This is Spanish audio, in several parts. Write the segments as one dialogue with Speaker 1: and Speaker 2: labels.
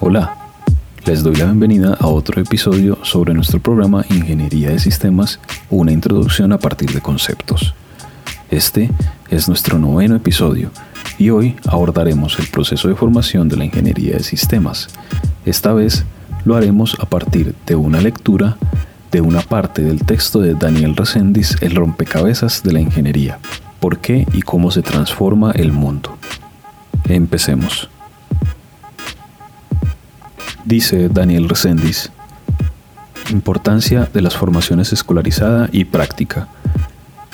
Speaker 1: Hola, les doy la bienvenida a otro episodio sobre nuestro programa Ingeniería de Sistemas, una introducción a partir de conceptos. Este es nuestro noveno episodio y hoy abordaremos el proceso de formación de la ingeniería de sistemas. Esta vez lo haremos a partir de una lectura de una parte del texto de Daniel Reséndiz, El rompecabezas de la ingeniería, por qué y cómo se transforma el mundo. Empecemos. Dice Daniel Reséndiz, importancia de las formaciones escolarizada y práctica.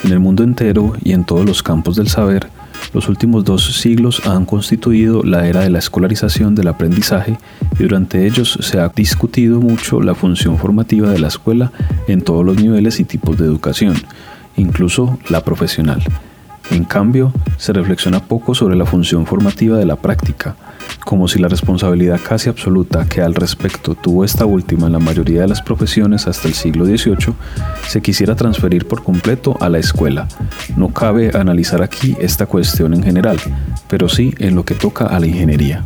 Speaker 1: En el mundo entero y en todos los campos del saber, los últimos dos siglos han constituido la era de la escolarización del aprendizaje y durante ellos se ha discutido mucho la función formativa de la escuela en todos los niveles y tipos de educación, incluso la profesional. En cambio, se reflexiona poco sobre la función formativa de la práctica, como si la responsabilidad casi absoluta que al respecto tuvo esta última en la mayoría de las profesiones hasta el siglo XVIII se quisiera transferir por completo a la escuela. No cabe analizar aquí esta cuestión en general, pero sí en lo que toca a la ingeniería.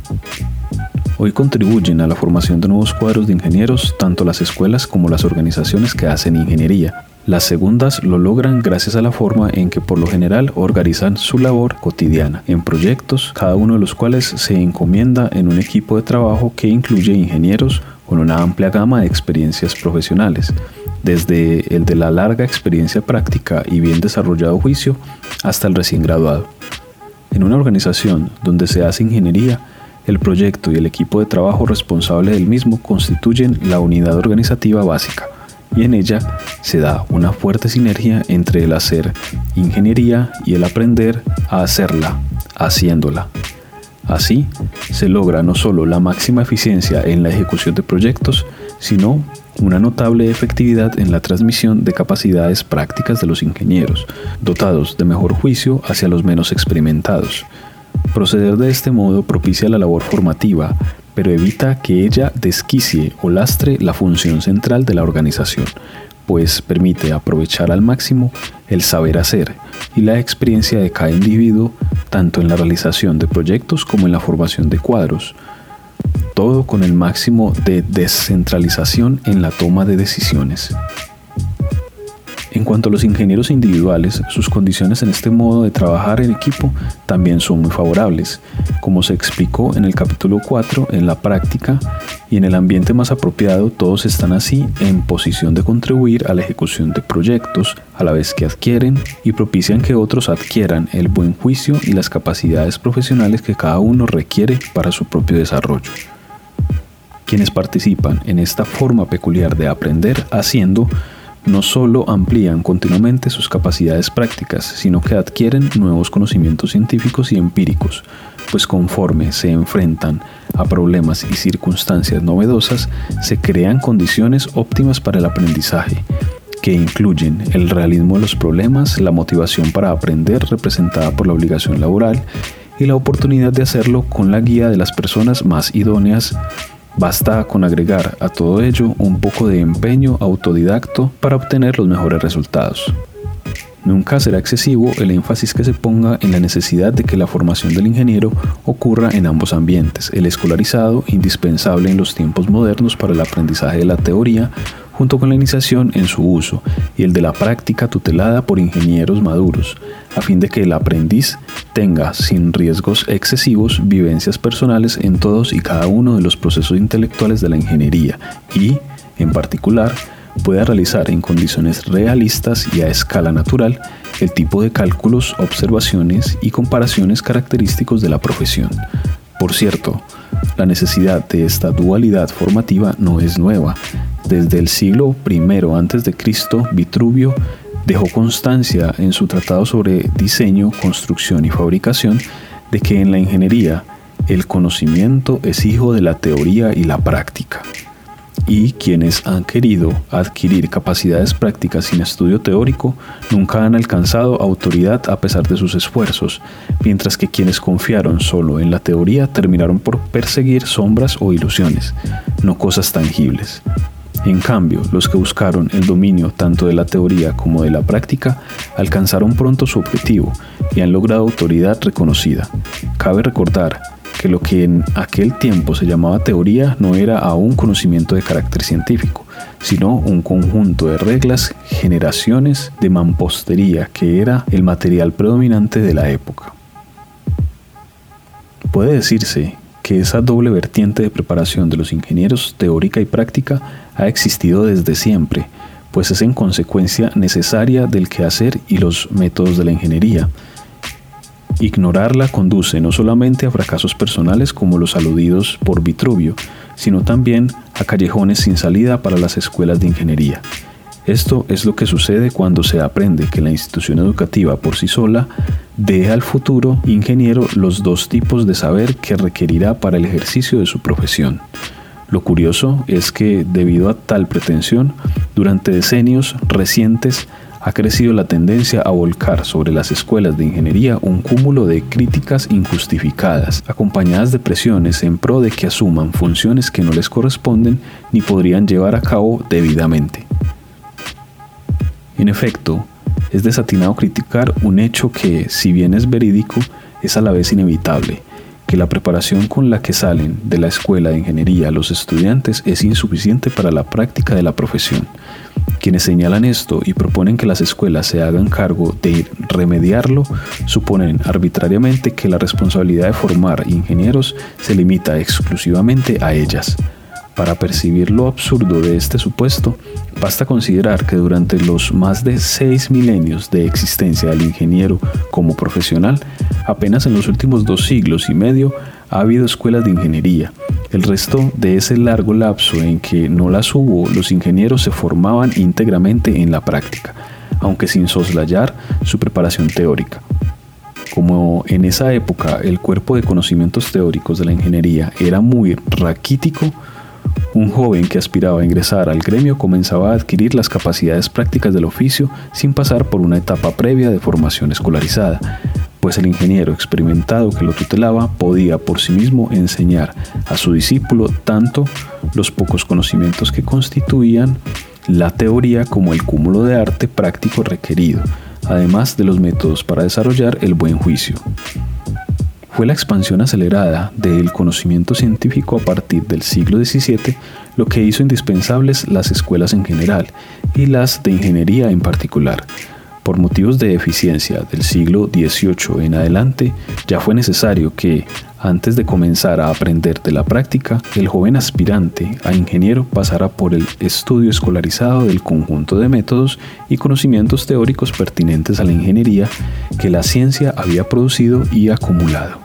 Speaker 1: Hoy contribuyen a la formación de nuevos cuadros de ingenieros tanto las escuelas como las organizaciones que hacen ingeniería, las segundas lo logran gracias a la forma en que por lo general organizan su labor cotidiana en proyectos, cada uno de los cuales se encomienda en un equipo de trabajo que incluye ingenieros con una amplia gama de experiencias profesionales, desde el de la larga experiencia práctica y bien desarrollado juicio hasta el recién graduado. En una organización donde se hace ingeniería, el proyecto y el equipo de trabajo responsable del mismo constituyen la unidad organizativa básica, y en ella se da una fuerte sinergia entre el hacer ingeniería y el aprender a hacerla, haciéndola. Así, se logra no solo la máxima eficiencia en la ejecución de proyectos, sino una notable efectividad en la transmisión de capacidades prácticas de los ingenieros, dotados de mejor juicio hacia los menos experimentados. Proceder de este modo propicia la labor formativa, pero evita que ella desquicie o lastre la función central de la organización, pues permite aprovechar al máximo el saber hacer y la experiencia de cada individuo tanto en la realización de proyectos como en la formación de cuadros, todo con el máximo de descentralización en la toma de decisiones. En cuanto a los ingenieros individuales, sus condiciones en este modo de trabajar en equipo también son muy favorables, como se explicó en el capítulo 4, en la práctica y en el ambiente más apropiado todos están así en posición de contribuir a la ejecución de proyectos a la vez que adquieren y propician que otros adquieran el buen juicio y las capacidades profesionales que cada uno requiere para su propio desarrollo. Quienes participan en esta forma peculiar de aprender haciendo no solo amplían continuamente sus capacidades prácticas, sino que adquieren nuevos conocimientos científicos y empíricos, pues conforme se enfrentan a problemas y circunstancias novedosas, se crean condiciones óptimas para el aprendizaje, que incluyen el realismo de los problemas, la motivación para aprender representada por la obligación laboral y la oportunidad de hacerlo con la guía de las personas más idóneas Basta con agregar a todo ello un poco de empeño autodidacto para obtener los mejores resultados. Nunca será excesivo el énfasis que se ponga en la necesidad de que la formación del ingeniero ocurra en ambos ambientes, el escolarizado, indispensable en los tiempos modernos para el aprendizaje de la teoría, junto con la iniciación en su uso, y el de la práctica tutelada por ingenieros maduros, a fin de que el aprendiz tenga, sin riesgos excesivos, vivencias personales en todos y cada uno de los procesos intelectuales de la ingeniería y, en particular, pueda realizar en condiciones realistas y a escala natural el tipo de cálculos, observaciones y comparaciones característicos de la profesión. Por cierto, la necesidad de esta dualidad formativa no es nueva, desde el siglo I a.C., Vitruvio dejó constancia en su tratado sobre diseño, construcción y fabricación de que en la ingeniería el conocimiento es hijo de la teoría y la práctica. Y quienes han querido adquirir capacidades prácticas sin estudio teórico nunca han alcanzado autoridad a pesar de sus esfuerzos, mientras que quienes confiaron solo en la teoría terminaron por perseguir sombras o ilusiones, no cosas tangibles. En cambio, los que buscaron el dominio tanto de la teoría como de la práctica alcanzaron pronto su objetivo y han logrado autoridad reconocida. Cabe recordar que lo que en aquel tiempo se llamaba teoría no era aún conocimiento de carácter científico, sino un conjunto de reglas, generaciones de mampostería que era el material predominante de la época. Puede decirse que esa doble vertiente de preparación de los ingenieros, teórica y práctica, ha existido desde siempre, pues es en consecuencia necesaria del quehacer y los métodos de la ingeniería. Ignorarla conduce no solamente a fracasos personales como los aludidos por Vitruvio, sino también a callejones sin salida para las escuelas de ingeniería. Esto es lo que sucede cuando se aprende que la institución educativa por sí sola deja al futuro ingeniero los dos tipos de saber que requerirá para el ejercicio de su profesión. Lo curioso es que, debido a tal pretensión, durante decenios recientes ha crecido la tendencia a volcar sobre las escuelas de ingeniería un cúmulo de críticas injustificadas, acompañadas de presiones en pro de que asuman funciones que no les corresponden ni podrían llevar a cabo debidamente. En efecto, es desatinado criticar un hecho que, si bien es verídico, es a la vez inevitable, que la preparación con la que salen de la escuela de ingeniería los estudiantes es insuficiente para la práctica de la profesión. Quienes señalan esto y proponen que las escuelas se hagan cargo de remediarlo, suponen arbitrariamente que la responsabilidad de formar ingenieros se limita exclusivamente a ellas. Para percibir lo absurdo de este supuesto, basta considerar que durante los más de seis milenios de existencia del ingeniero como profesional, apenas en los últimos dos siglos y medio ha habido escuelas de ingeniería. El resto de ese largo lapso en que no las hubo, los ingenieros se formaban íntegramente en la práctica, aunque sin soslayar su preparación teórica. Como en esa época el cuerpo de conocimientos teóricos de la ingeniería era muy raquítico, un joven que aspiraba a ingresar al gremio comenzaba a adquirir las capacidades prácticas del oficio sin pasar por una etapa previa de formación escolarizada, pues el ingeniero experimentado que lo tutelaba podía por sí mismo enseñar a su discípulo tanto los pocos conocimientos que constituían la teoría como el cúmulo de arte práctico requerido, además de los métodos para desarrollar el buen juicio fue la expansión acelerada del conocimiento científico a partir del siglo XVII lo que hizo indispensables las escuelas en general y las de ingeniería en particular. Por motivos de eficiencia del siglo XVIII en adelante, ya fue necesario que, antes de comenzar a aprender de la práctica, el joven aspirante a ingeniero pasara por el estudio escolarizado del conjunto de métodos y conocimientos teóricos pertinentes a la ingeniería que la ciencia había producido y acumulado.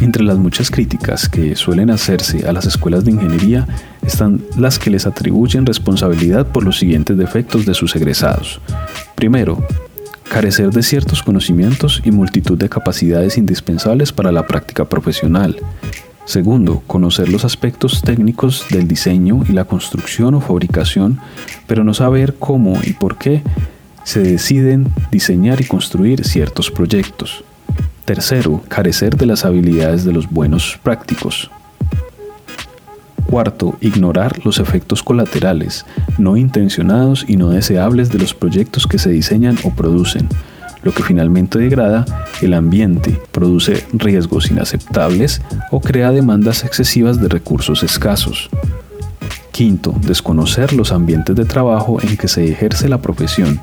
Speaker 1: Entre las muchas críticas que suelen hacerse a las escuelas de ingeniería están las que les atribuyen responsabilidad por los siguientes defectos de sus egresados. Primero, carecer de ciertos conocimientos y multitud de capacidades indispensables para la práctica profesional. Segundo, conocer los aspectos técnicos del diseño y la construcción o fabricación, pero no saber cómo y por qué se deciden diseñar y construir ciertos proyectos. Tercero, carecer de las habilidades de los buenos prácticos. Cuarto, ignorar los efectos colaterales, no intencionados y no deseables de los proyectos que se diseñan o producen, lo que finalmente degrada el ambiente, produce riesgos inaceptables o crea demandas excesivas de recursos escasos. Quinto, desconocer los ambientes de trabajo en que se ejerce la profesión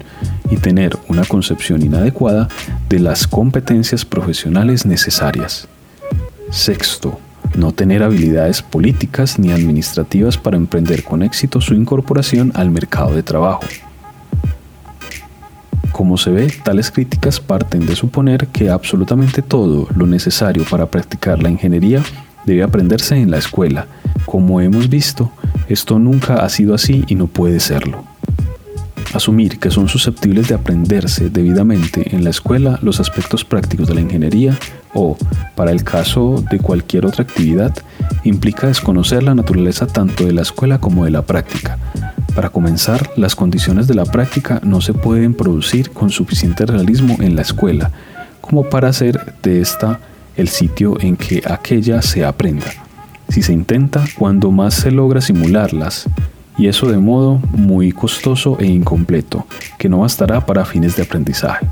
Speaker 1: y tener una concepción inadecuada de las competencias profesionales necesarias. Sexto, no tener habilidades políticas ni administrativas para emprender con éxito su incorporación al mercado de trabajo. Como se ve, tales críticas parten de suponer que absolutamente todo lo necesario para practicar la ingeniería debe aprenderse en la escuela. Como hemos visto, esto nunca ha sido así y no puede serlo. Asumir que son susceptibles de aprenderse debidamente en la escuela los aspectos prácticos de la ingeniería o, para el caso de cualquier otra actividad, implica desconocer la naturaleza tanto de la escuela como de la práctica. Para comenzar, las condiciones de la práctica no se pueden producir con suficiente realismo en la escuela, como para hacer de esta el sitio en que aquella se aprenda si se intenta, cuando más se logra simularlas, y eso de modo muy costoso e incompleto, que no bastará para fines de aprendizaje.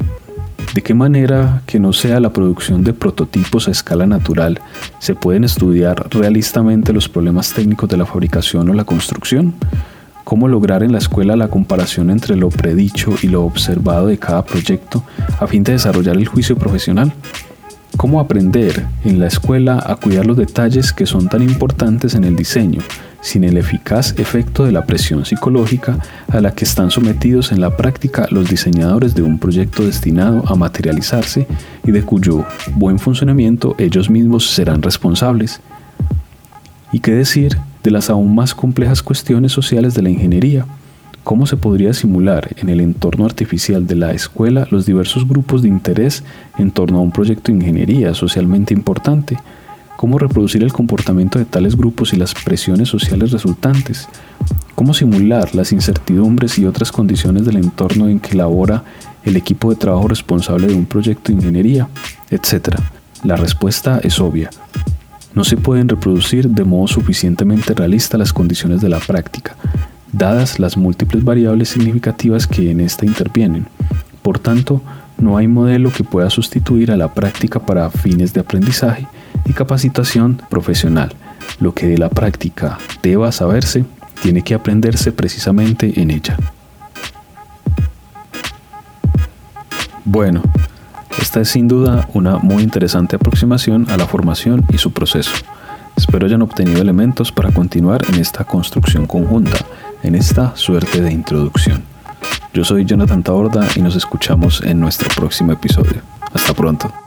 Speaker 1: ¿De qué manera que no sea la producción de prototipos a escala natural se pueden estudiar realistamente los problemas técnicos de la fabricación o la construcción? ¿Cómo lograr en la escuela la comparación entre lo predicho y lo observado de cada proyecto a fin de desarrollar el juicio profesional? ¿Cómo aprender en la escuela a cuidar los detalles que son tan importantes en el diseño, sin el eficaz efecto de la presión psicológica a la que están sometidos en la práctica los diseñadores de un proyecto destinado a materializarse y de cuyo buen funcionamiento ellos mismos serán responsables? ¿Y qué decir de las aún más complejas cuestiones sociales de la ingeniería? ¿Cómo se podría simular en el entorno artificial de la escuela los diversos grupos de interés en torno a un proyecto de ingeniería socialmente importante? ¿Cómo reproducir el comportamiento de tales grupos y las presiones sociales resultantes? ¿Cómo simular las incertidumbres y otras condiciones del entorno en que labora el equipo de trabajo responsable de un proyecto de ingeniería? Etcétera. La respuesta es obvia. No se pueden reproducir de modo suficientemente realista las condiciones de la práctica, dadas las múltiples variables significativas que en esta intervienen. Por tanto, no hay modelo que pueda sustituir a la práctica para fines de aprendizaje y capacitación profesional. Lo que de la práctica deba saberse, tiene que aprenderse precisamente en ella. Bueno, esta es sin duda una muy interesante aproximación a la formación y su proceso. Espero hayan obtenido elementos para continuar en esta construcción conjunta en esta suerte de introducción. Yo soy Jonathan Taborda y nos escuchamos en nuestro próximo episodio. Hasta pronto.